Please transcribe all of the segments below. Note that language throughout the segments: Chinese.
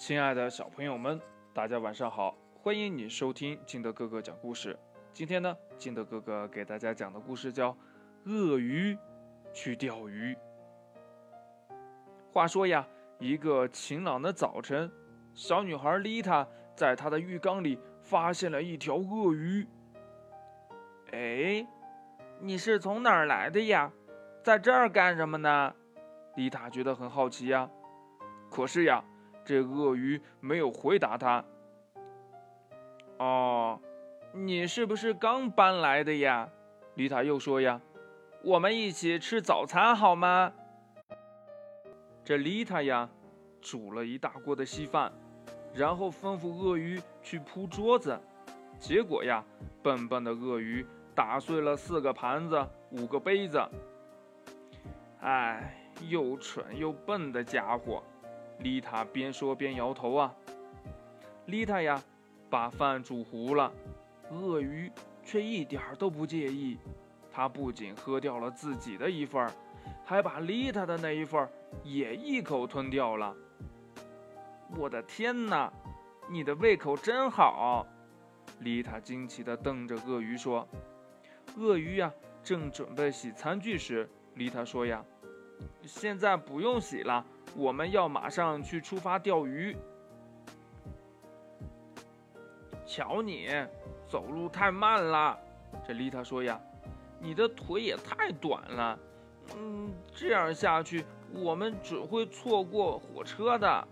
亲爱的小朋友们，大家晚上好！欢迎你收听金德哥哥讲故事。今天呢，金德哥哥给大家讲的故事叫《鳄鱼去钓鱼》。话说呀，一个晴朗的早晨，小女孩丽塔在她的浴缸里发现了一条鳄鱼。哎，你是从哪儿来的呀？在这儿干什么呢？丽塔觉得很好奇呀。可是呀，这鳄鱼没有回答他。哦，你是不是刚搬来的呀？丽塔又说呀。我们一起吃早餐好吗？这丽塔呀，煮了一大锅的稀饭，然后吩咐鳄鱼去铺桌子。结果呀，笨笨的鳄鱼打碎了四个盘子，五个杯子。哎，又蠢又笨的家伙！丽塔边说边摇头啊。丽塔呀，把饭煮糊了，鳄鱼却一点儿都不介意。他不仅喝掉了自己的一份儿还把丽塔的那一份儿也一口吞掉了。我的天哪，你的胃口真好！丽塔惊奇地瞪着鳄鱼说：“鳄鱼呀，正准备洗餐具时。”丽塔说：“呀，现在不用洗了，我们要马上去出发钓鱼。瞧你走路太慢了。”这丽塔说：“呀，你的腿也太短了。嗯，这样下去，我们只会错过火车的。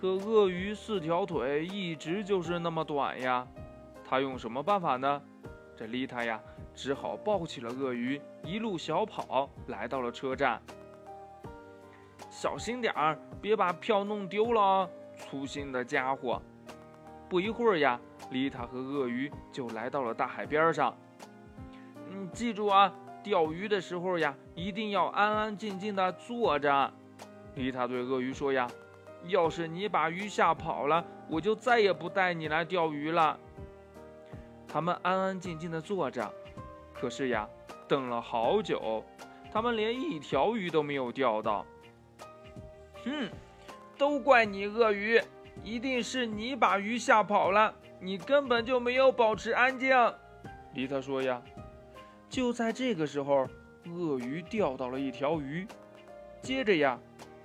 可鳄鱼四条腿一直就是那么短呀，它用什么办法呢？”这丽塔呀。只好抱起了鳄鱼，一路小跑来到了车站。小心点儿，别把票弄丢了，粗心的家伙！不一会儿呀，丽塔和鳄鱼就来到了大海边上。嗯，记住啊，钓鱼的时候呀，一定要安安静静的坐着。丽塔对鳄鱼说：“呀，要是你把鱼吓跑了，我就再也不带你来钓鱼了。”他们安安静静的坐着。可是呀，等了好久，他们连一条鱼都没有钓到。哼，都怪你鳄鱼，一定是你把鱼吓跑了，你根本就没有保持安静。丽塔说呀。就在这个时候，鳄鱼钓到了一条鱼，接着呀，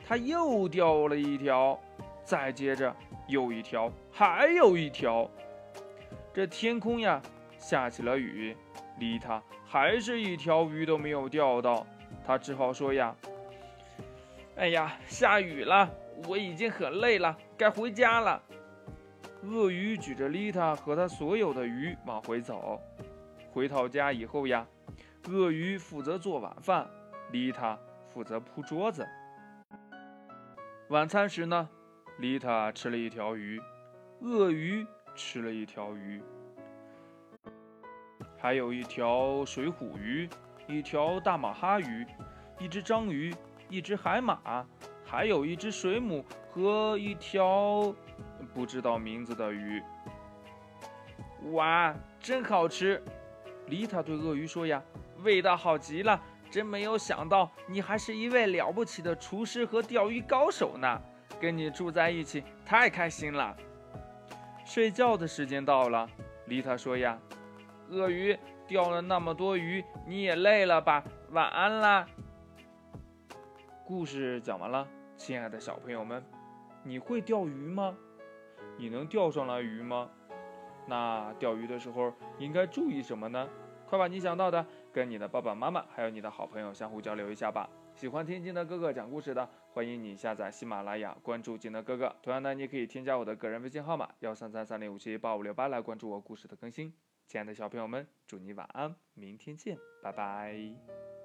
它又钓了一条，再接着又一条，还有一条。这天空呀，下起了雨。丽塔还是一条鱼都没有钓到，他只好说呀：“哎呀，下雨了，我已经很累了，该回家了。”鳄鱼举着丽塔和他所有的鱼往回走。回到家以后呀，鳄鱼负责做晚饭，丽塔负责铺桌子。晚餐时呢，丽塔吃了一条鱼，鳄鱼吃了一条鱼。还有一条水虎鱼，一条大马哈鱼，一只章鱼，一只海马，还有一只水母和一条不知道名字的鱼。哇，真好吃！丽塔对鳄鱼说：“呀，味道好极了！真没有想到你还是一位了不起的厨师和钓鱼高手呢。跟你住在一起太开心了。”睡觉的时间到了，丽塔说：“呀。”鳄鱼钓了那么多鱼，你也累了吧？晚安啦！故事讲完了，亲爱的小朋友们，你会钓鱼吗？你能钓上来鱼吗？那钓鱼的时候应该注意什么呢？快把你想到的跟你的爸爸妈妈还有你的好朋友相互交流一下吧。喜欢听金德哥哥讲故事的，欢迎你下载喜马拉雅，关注金德哥哥。同样呢，你也可以添加我的个人微信号码幺三三三零五七八五六八来关注我故事的更新。亲爱的小朋友们，祝你晚安，明天见，拜拜。